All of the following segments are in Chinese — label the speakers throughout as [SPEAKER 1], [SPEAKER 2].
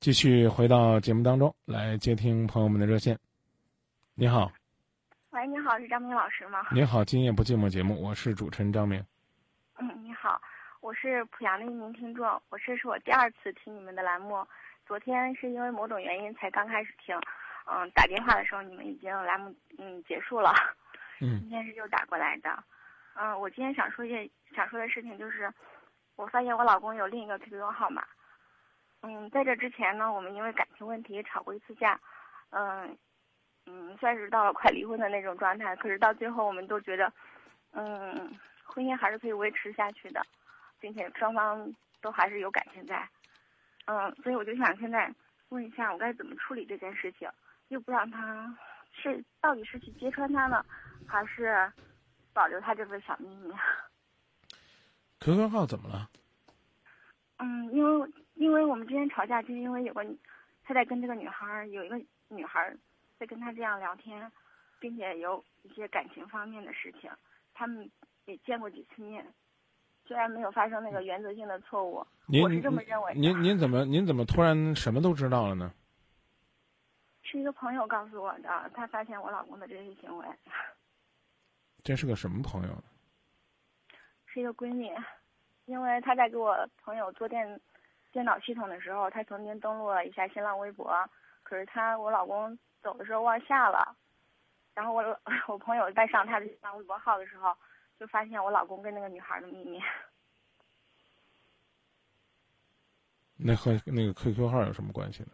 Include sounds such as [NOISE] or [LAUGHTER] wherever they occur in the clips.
[SPEAKER 1] 继续回到节目当中来接听朋友们的热线。你好，
[SPEAKER 2] 喂，你好，是张明老师吗？
[SPEAKER 1] 你好，今夜不寂寞节目，我是主持人张明。
[SPEAKER 2] 嗯，你好，我是濮阳的一名听众，我这是我第二次听你们的栏目，昨天是因为某种原因才刚开始听，嗯，打电话的时候你们已经栏目嗯结束了，
[SPEAKER 1] 嗯
[SPEAKER 2] 今天是又打过来的，嗯，我今天想说一件想说的事情就是，我发现我老公有另一个 QQ 号码，嗯，在这之前呢，我们因为感情问题吵过一次架，嗯嗯，算是到了快离婚的那种状态，可是到最后我们都觉得，嗯，婚姻还是可以维持下去的，并且双方都还是有感情在，嗯，所以我就想现在问一下，我该怎么处理这件事情，又不让他是到底是去揭穿他呢，还是保留他这份小秘密？[LAUGHS]
[SPEAKER 1] QQ 号怎么了？
[SPEAKER 2] 嗯，因为因为我们之前吵架，就是因为有个他在跟这个女孩儿有一个女孩儿在跟他这样聊天，并且有一些感情方面的事情，他们也见过几次面，虽然没有发生那个原则性的错误，
[SPEAKER 1] 您
[SPEAKER 2] 我是这么认为。
[SPEAKER 1] 您您怎么您怎么突然什么都知道了呢？[LAUGHS]
[SPEAKER 2] 是一个朋友告诉我的，他发现我老公的这些行为，[LAUGHS]
[SPEAKER 1] 这是个什么朋友呢？
[SPEAKER 2] 是一个闺蜜，因为她在给我朋友做电电脑系统的时候，他曾经登录了一下新浪微博，可是他我老公走的时候忘下了，然后我老 [LAUGHS] 我朋友在上他的新浪微博号的时候，就发现我老公跟那个女孩的秘密。[LAUGHS]
[SPEAKER 1] 那和那个 QQ 号有什么关系呢？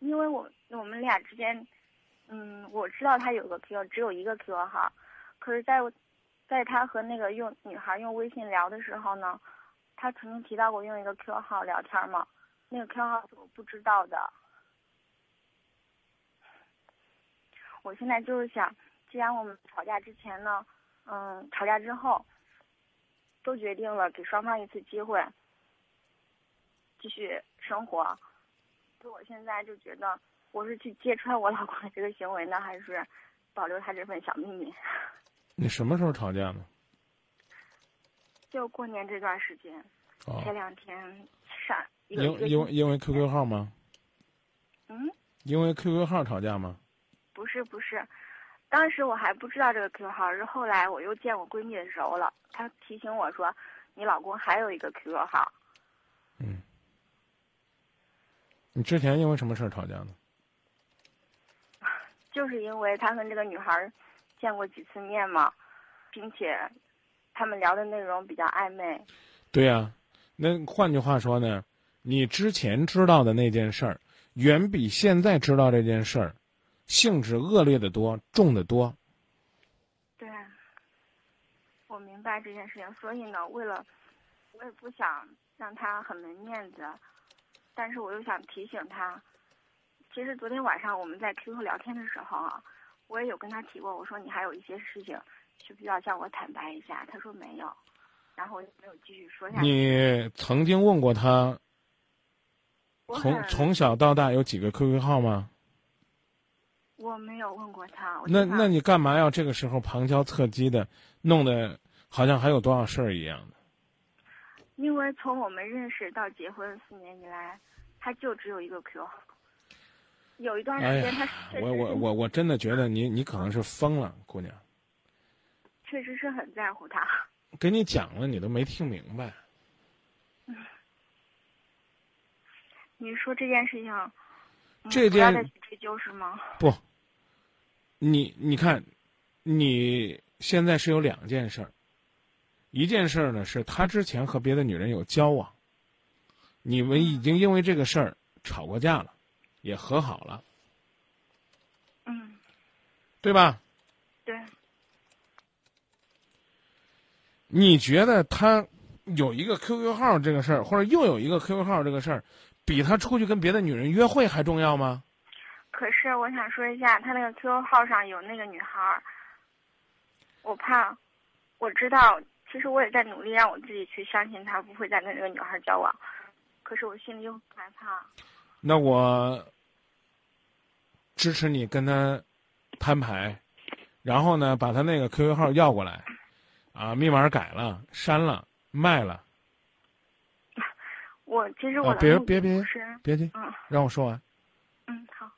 [SPEAKER 2] 因为我我们俩之间，嗯，我知道他有个 QQ，只有一个 QQ 号，可是在我，在他和那个用女孩用微信聊的时候呢，他曾经提到过用一个 Q 号聊天嘛，那个 Q 号是我不知道的。我现在就是想，既然我们吵架之前呢，嗯，吵架之后，都决定了给双方一次机会，继续生活。就我现在就觉得，我是去揭穿我老公的这个行为呢，还是保留他这份小秘密？[LAUGHS]
[SPEAKER 1] 你什么时候吵架呢？
[SPEAKER 2] 就过年这段时间，
[SPEAKER 1] 哦，
[SPEAKER 2] 前两天上
[SPEAKER 1] 因因为因为 QQ 号吗？
[SPEAKER 2] 嗯，
[SPEAKER 1] 因为 QQ 号吵架吗？
[SPEAKER 2] 不是不是，当时我还不知道这个 QQ 号，是后来我又见我闺蜜的时候了，她提醒我说，你老公还有一个 QQ 号。
[SPEAKER 1] 嗯。你之前因为什么事儿吵架呢？[LAUGHS]
[SPEAKER 2] 就是因为他跟这个女孩见过几次面嘛，并且他们聊的内容比较暧昧。
[SPEAKER 1] 对呀、那换句话说呢，你之前知道的那件事儿，远比现在知道这件事儿，性质恶劣的多，重的多。
[SPEAKER 2] 对，我明白这件事情，所以呢，为了我也不想让他很没面子，但是我又想提醒他。其实昨天晚上我们在 QQ 聊天的时候啊，我也有跟他提过，我说你还有一些事情需不需要向我坦白一下？他说没有，然后我就没有继续说下去。
[SPEAKER 1] 你曾经问过他，从从小到大有几个 QQ 号吗？
[SPEAKER 2] 我没有问过他，
[SPEAKER 1] 那那你干嘛要这个时候旁敲侧击的，弄得好像还有多少事儿一样的？
[SPEAKER 2] 因为从我们认识到结婚四年以来，他就只有一个 QQ 号。有一段
[SPEAKER 1] 哎
[SPEAKER 2] 时间他
[SPEAKER 1] 我我我我真的觉得你你可能是疯了，姑娘。
[SPEAKER 2] 确实是很在乎他。
[SPEAKER 1] 跟你讲了，你都没听明白。
[SPEAKER 2] 你说这件事情，嗯
[SPEAKER 1] 这件
[SPEAKER 2] 不要再去追究是吗？
[SPEAKER 1] 不，你你看，你现在是有两件事儿，一件事儿呢是他之前和别的女人有交往，你们已经因为这个事儿吵过架了，也和好了，
[SPEAKER 2] 嗯，
[SPEAKER 1] 对吧？
[SPEAKER 2] 对，
[SPEAKER 1] 你觉得他有一个 QQ 号这个事儿，或者又有一个 QQ 号这个事儿，比他出去跟别的女人约会还重要吗？
[SPEAKER 2] 可是我想说一下，他那个 QQ 号上有那个女孩儿，我怕，我知道，其实我也在努力让我自己去相信他不会再跟这个女孩交往，可是我心里又很害怕。
[SPEAKER 1] 那我支持你跟他摊牌，然后呢，把他那个 QQ 号要过来，啊，密码改了、删了、卖了。
[SPEAKER 2] 我其实我
[SPEAKER 1] 啊，别别别别急，
[SPEAKER 2] 嗯
[SPEAKER 1] 让我说完。
[SPEAKER 2] 嗯，好，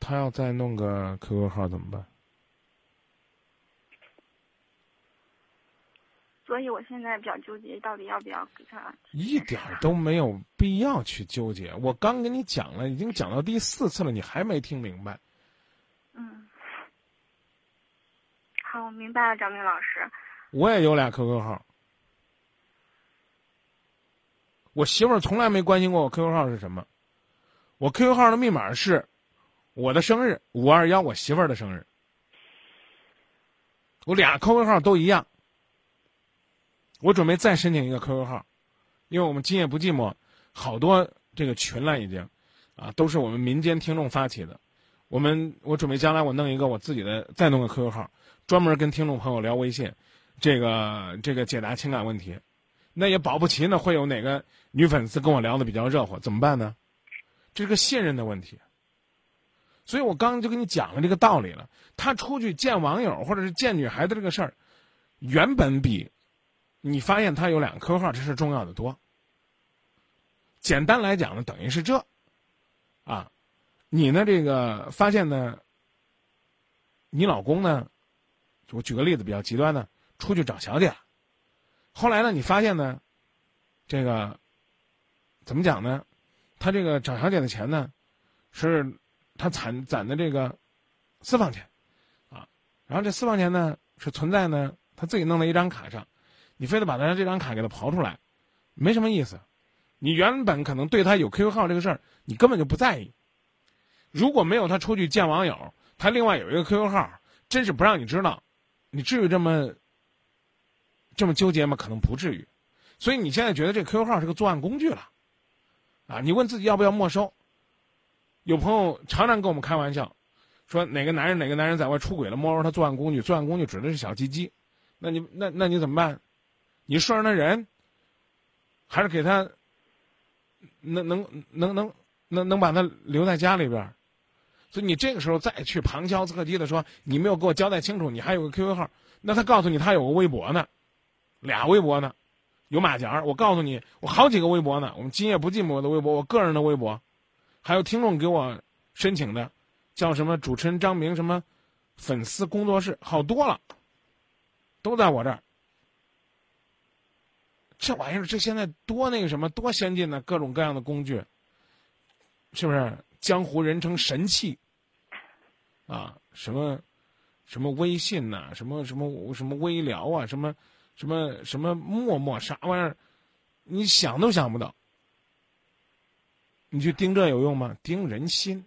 [SPEAKER 1] 他要再弄个 QQ 号怎么办？
[SPEAKER 2] 所以我现在比较纠结，到底要不要给他
[SPEAKER 1] 一点儿都没有必要去纠结。我刚跟你讲了，已经讲到第四次了，你还没听明白。
[SPEAKER 2] 嗯，好，我明白了，张明老师。
[SPEAKER 1] 我也有俩 QQ 号，我媳妇儿从来没关心过我 QQ 号是什么。我 QQ 号的密码是我的生日五二幺，我媳妇儿的生日。我俩 QQ 号都一样。我准备再申请一个 QQ 号，因为我们今夜不寂寞，好多这个群了已经，啊，都是我们民间听众发起的。我们我准备将来我弄一个我自己的，再弄个 QQ 号，专门跟听众朋友聊微信，这个这个解答情感问题。那也保不齐呢，会有哪个女粉丝跟我聊的比较热乎，怎么办呢？这是个信任的问题。所以我刚刚就跟你讲了这个道理了。他出去见网友或者是见女孩子这个事儿，原本比你发现他有两个 q 号这是重要的多。简单来讲呢，等于是这，啊，你呢这个发现呢，你老公呢，我举个例子比较极端的，出去找小姐了，后来呢你发现呢，这个怎么讲呢？他这个找小姐的钱呢，是他攒攒的这个私房钱，啊，然后这私房钱呢是存在呢他自己弄的一张卡上，你非得把他这张卡给他刨出来，没什么意思。你原本可能对他有 QQ 号这个事儿，你根本就不在意。如果没有他出去见网友，他另外有一个 QQ 号，真是不让你知道，你至于这么这么纠结吗？可能不至于。所以你现在觉得这 QQ 号是个作案工具了，啊？你问自己要不要没收？有朋友常常跟我们开玩笑，说哪个男人哪个男人在外出轨了，没收他作案工具，作案工具指的是小鸡鸡，那你那那你怎么办？你顺着他人，还是给他？能能能能能能把他留在家里边儿，所以你这个时候再去旁敲侧击的说你没有给我交代清楚，你还有个 QQ 号，那他告诉你他有个微博呢，俩微博呢，有马甲我告诉你，我好几个微博呢，我们今夜不寂寞的微博，我个人的微博，还有听众给我申请的，叫什么主持人张明什么粉丝工作室，好多了，都在我这儿。这玩意儿，这现在多那个什么，多先进呢？各种各样的工具，是不是？江湖人称神器，啊，什么什么微信呐、什么什么什么微聊啊，什么什么什么陌陌，啥玩意儿？你想都想不到。你去盯这有用吗？盯人心。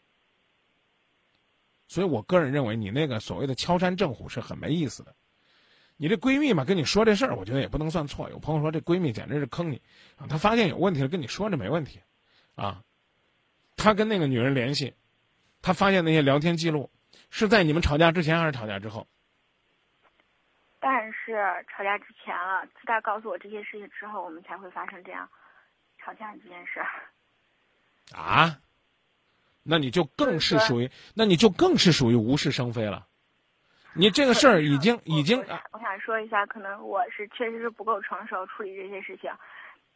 [SPEAKER 1] 所以我个人认为，你那个所谓的敲山震虎是很没意思的。你这闺蜜嘛，跟你说这事儿，我觉得也不能算错。有朋友说这闺蜜简直是坑你啊，她发现有问题了跟你说这没问题，啊，她跟那个女人联系，她发现那些聊天记录是在你们吵架之前还是吵架之后？
[SPEAKER 2] 当然是吵架之前了。自他告诉我这些事情之后，我们才会发生这样吵架这件事。
[SPEAKER 1] 啊，那你就更是属于，那你就更是属于无事生非了。你这个事儿已经已经
[SPEAKER 2] 我我想说一下，可能我是确实是不够成熟处理这些事情。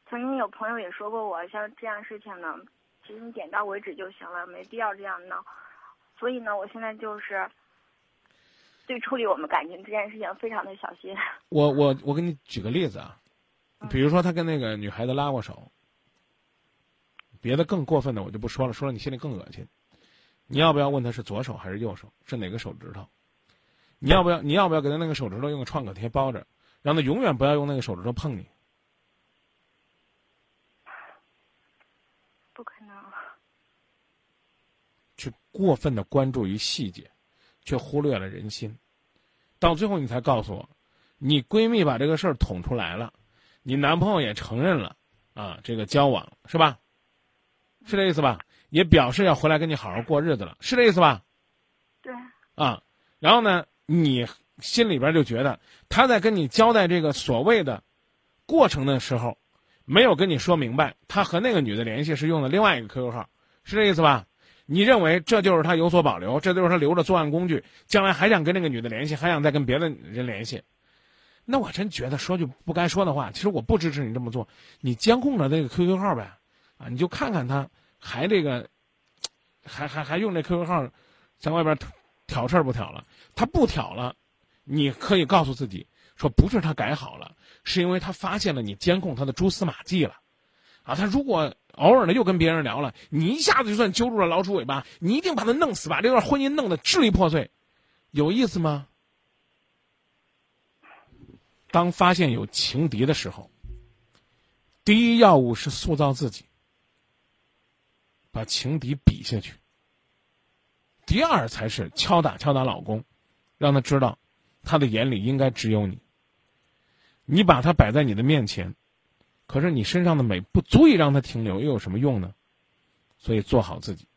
[SPEAKER 2] 曾经有朋友也说过我，像这样事情呢，其实你点到为止就行了，没必要这样闹。所以呢，我现在就是对处理我们感情这件事情非常的小心。
[SPEAKER 1] 我我我给你举个例子啊，比如说他跟那个女孩子拉过手，别的更过分的我就不说了，说了你心里更恶心。你要不要问他是左手还是右手，是哪个手指头？你要不要你要不要给他那个手指头用个创可贴包着，让他永远不要用那个手指头碰你？
[SPEAKER 2] 不可能。
[SPEAKER 1] 去过分的关注于细节，却忽略了人心，到最后你才告诉我，你闺蜜把这个事儿捅出来了，你男朋友也承认了，啊，这个交往是吧？是这意思吧？也表示要回来跟你好好过日子了，是这意思吧？
[SPEAKER 2] 对。
[SPEAKER 1] 啊，然后呢，你心里边就觉得他在跟你交代这个所谓的过程的时候，没有跟你说明白，他和那个女的联系是用的另外一个 QQ 号，是这意思吧？你认为这就是他有所保留，这就是他留着作案工具，将来还想跟那个女的联系，还想再跟别的人联系。那我真觉得说句不该说的话，其实我不支持你这么做。你监控着这个 QQ 号呗，啊，你就看看他还这个，还还还用这 QQ 号在外边挑事儿不挑了？他不挑了，你可以告诉自己说，不是他改好了，是因为他发现了你监控他的蛛丝马迹了。啊，他如果偶尔的又跟别人聊了，你一下子就算揪住了老鼠尾巴，你一定把他弄死，把这段婚姻弄得支离破碎，有意思吗？当发现有情敌的时候，第一要务是塑造自己，把情敌比下去。第二才是敲打敲打老公，让他知道，他的眼里应该只有你。你把他摆在你的面前，可是你身上的美不足以让他停留，又有什么用呢？所以做好自己。